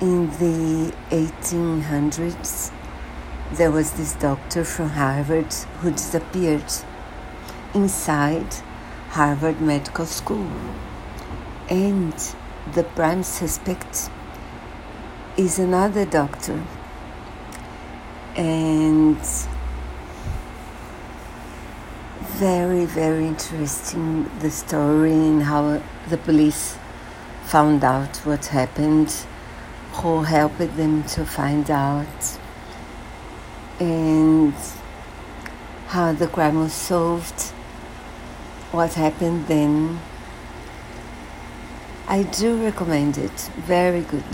in the 1800s, there was this doctor from Harvard who disappeared inside Harvard Medical School. And the prime suspect is another doctor. And very, very interesting the story and how the police found out what happened, who helped them to find out, and how the crime was solved, what happened then. I do recommend it, very good.